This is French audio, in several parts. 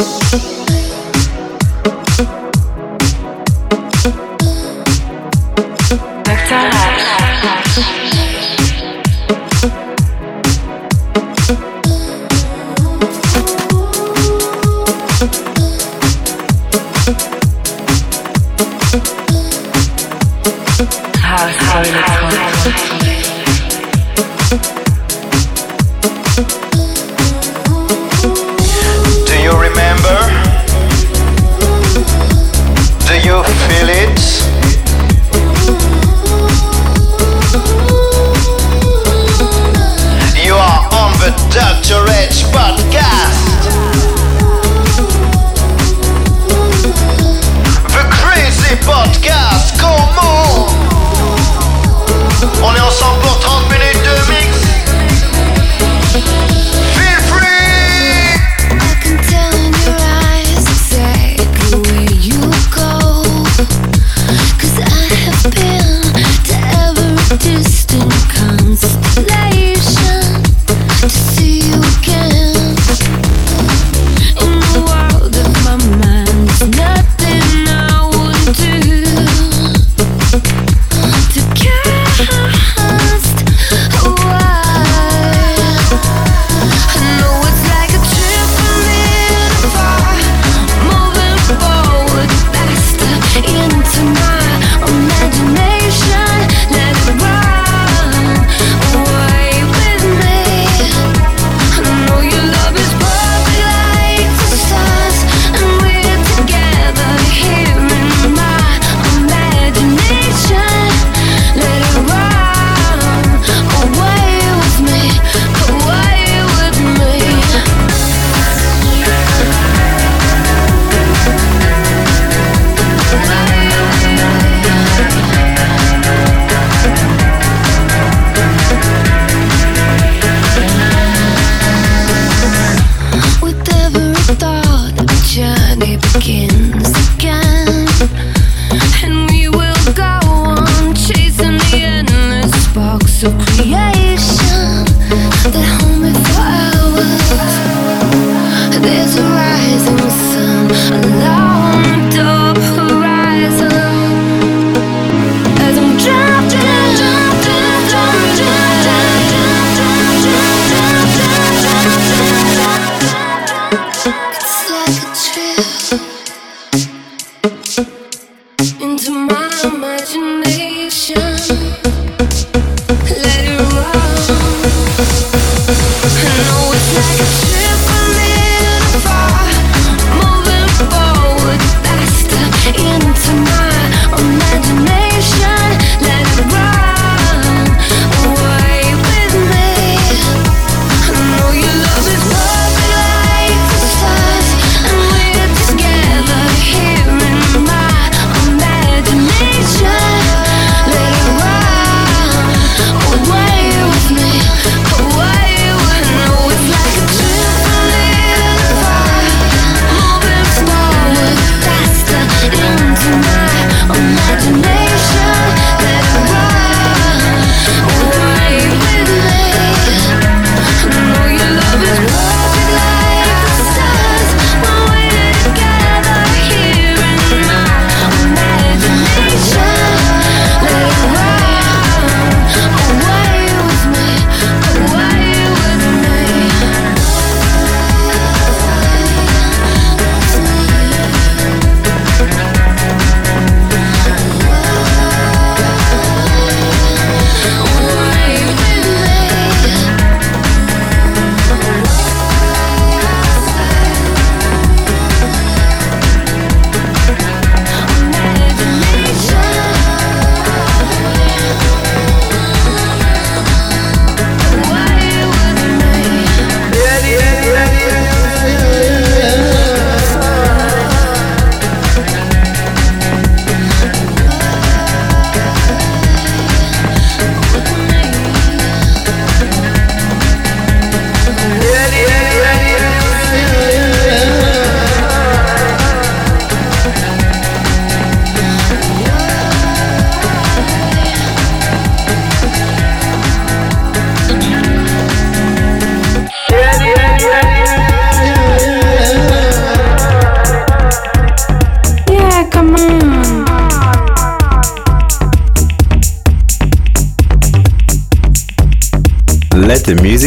Uh, uh. So creation, they hold for hours. There's a rising.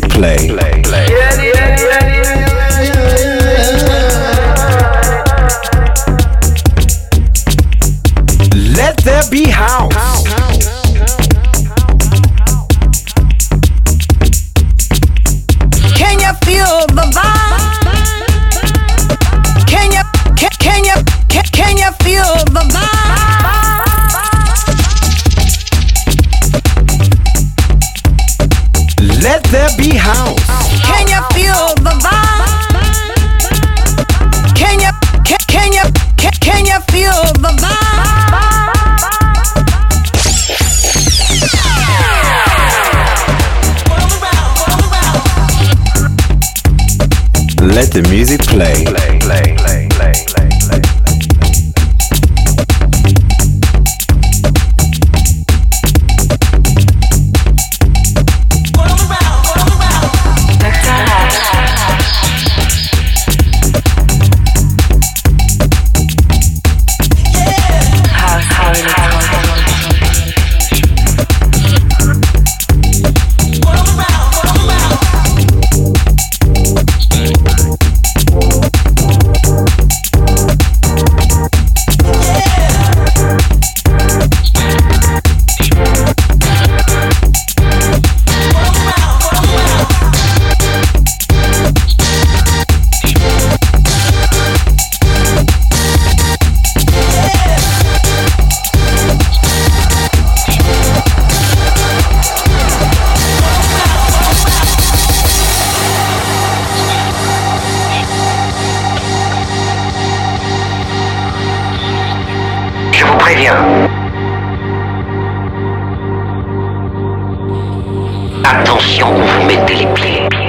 Replay. let the music play. play, play. conscient où vous mettez les pieds.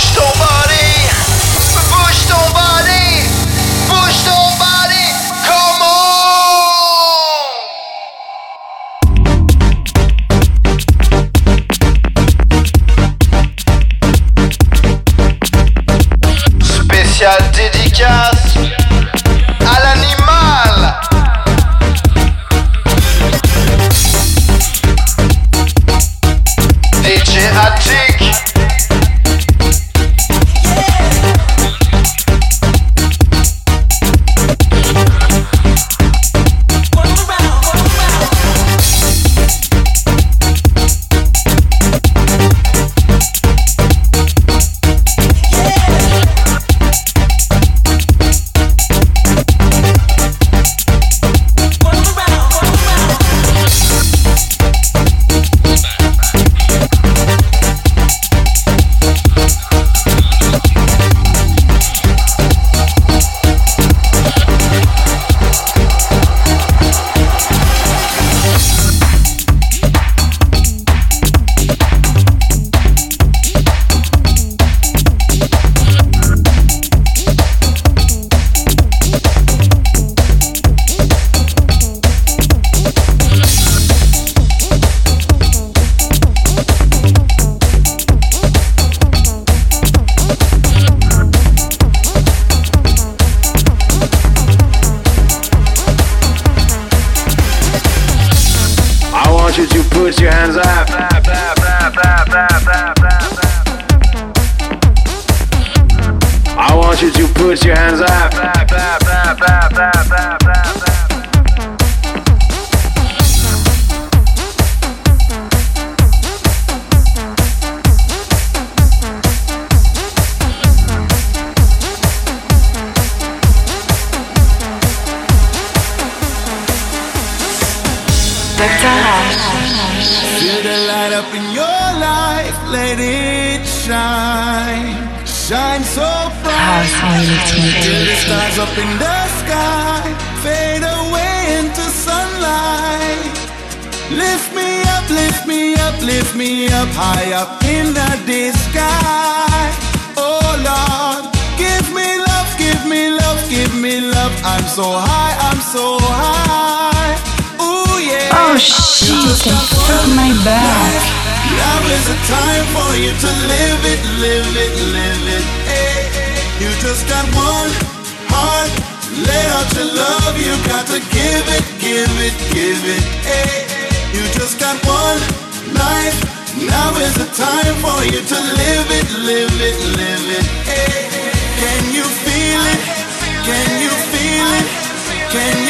pushed over. put your hands up. I want you to put your hands up. Lift me up, lift me up, lift me up high up in the sky. Oh Lord, give me love, give me love, give me love. I'm so high, I'm so high. Ooh yeah. Oh shit, I fuck my back. Now is the time for you to live it, live it, live it. Hey, you just got one heart. Out your love, you got to give it, give it, give it. Hey. You just got one life. Now is the time for you to live it, live it, live it. Can you feel it? Can you feel it? Can you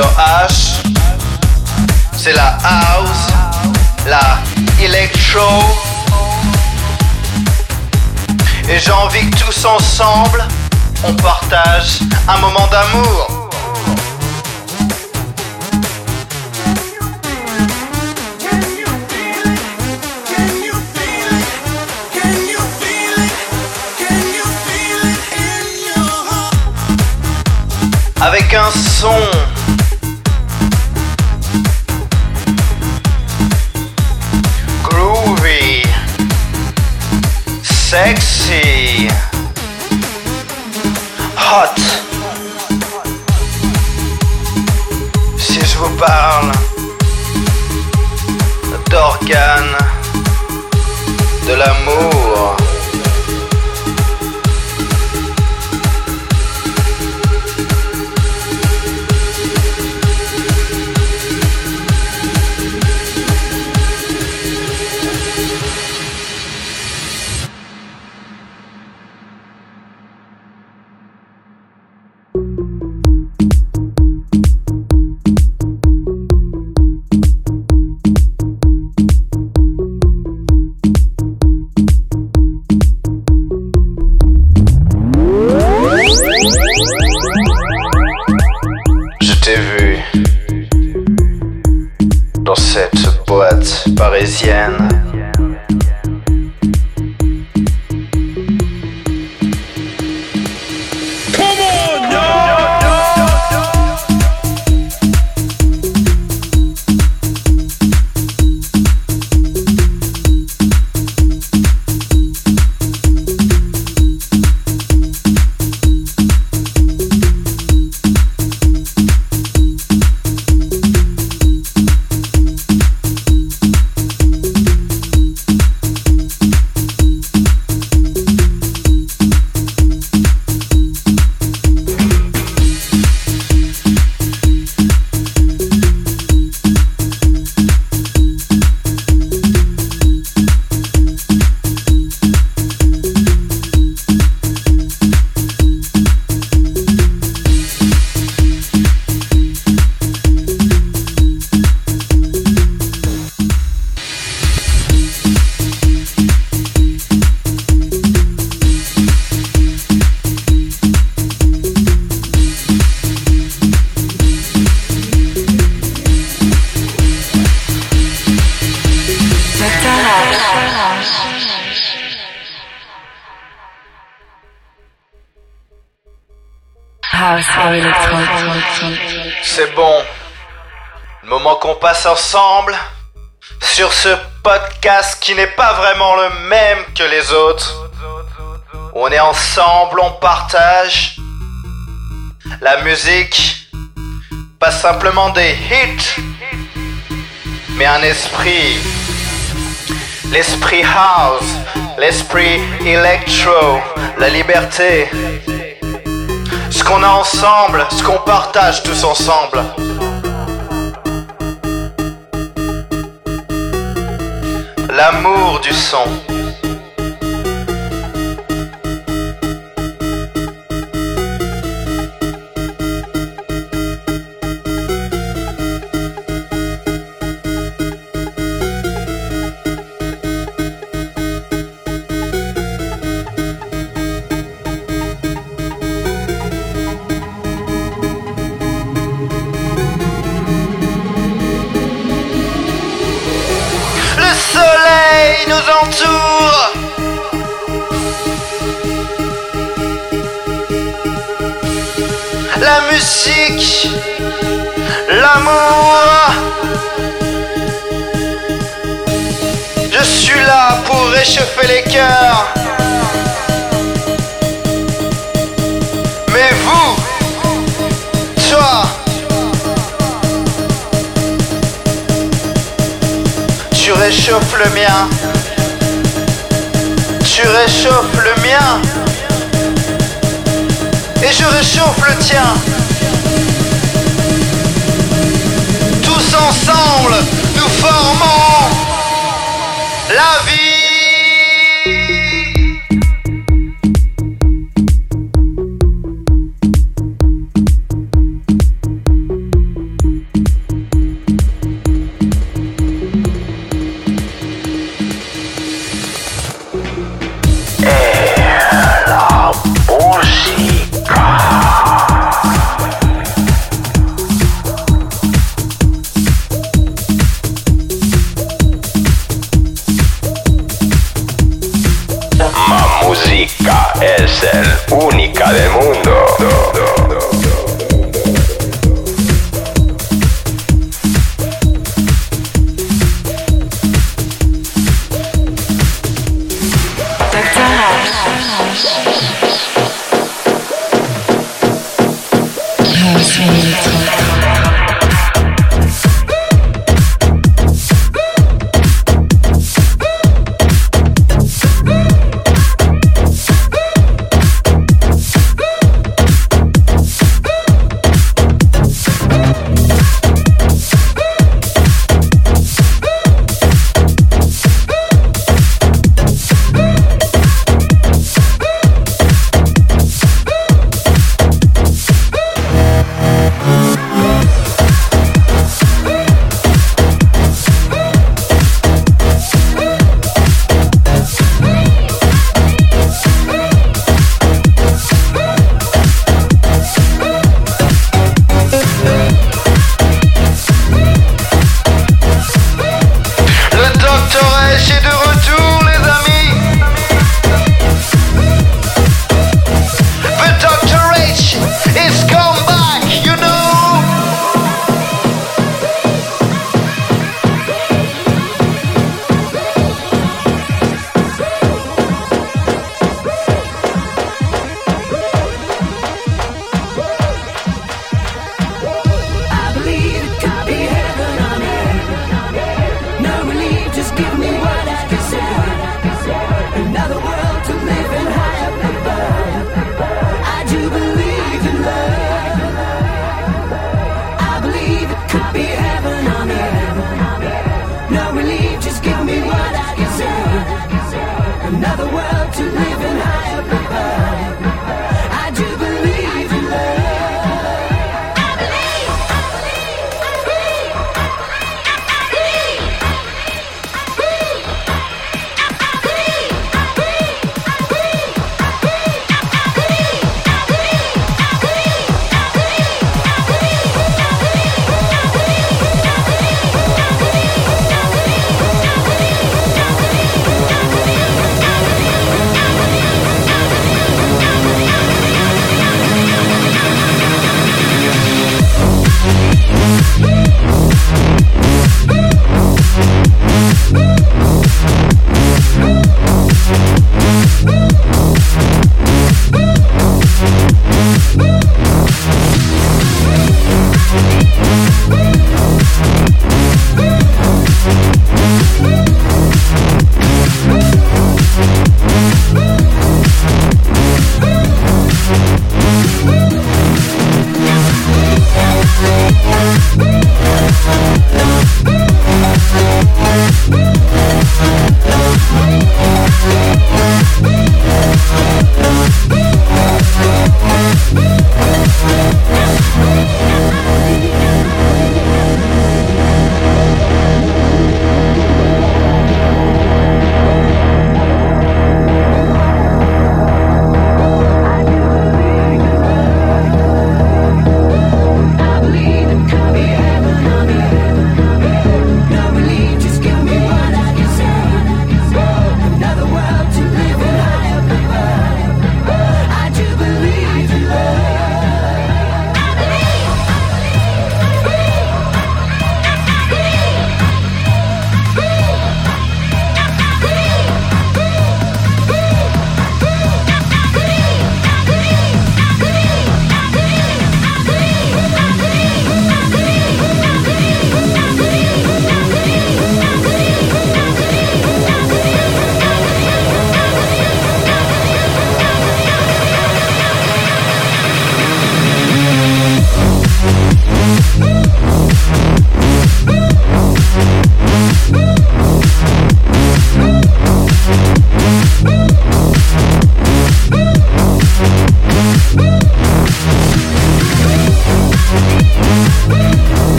H. C'est la house, la electro. Et j'ai envie que tous ensemble, on partage un moment d'amour. avec un son hot. Si je vous parle d'organes de l'amour. Parisienne. Qu'on passe ensemble sur ce podcast qui n'est pas vraiment le même que les autres. On est ensemble, on partage la musique, pas simplement des hits, mais un esprit. L'esprit house, l'esprit electro, la liberté. Ce qu'on a ensemble, ce qu'on partage tous ensemble. L'amour du son. Musique, l'amour. Je suis là pour réchauffer les cœurs. Mais vous, toi, Tu réchauffes le mien. Tu réchauffes le mien. Et je réchauffe le tien. Ensemble, nous formons la vie. Única del mundo.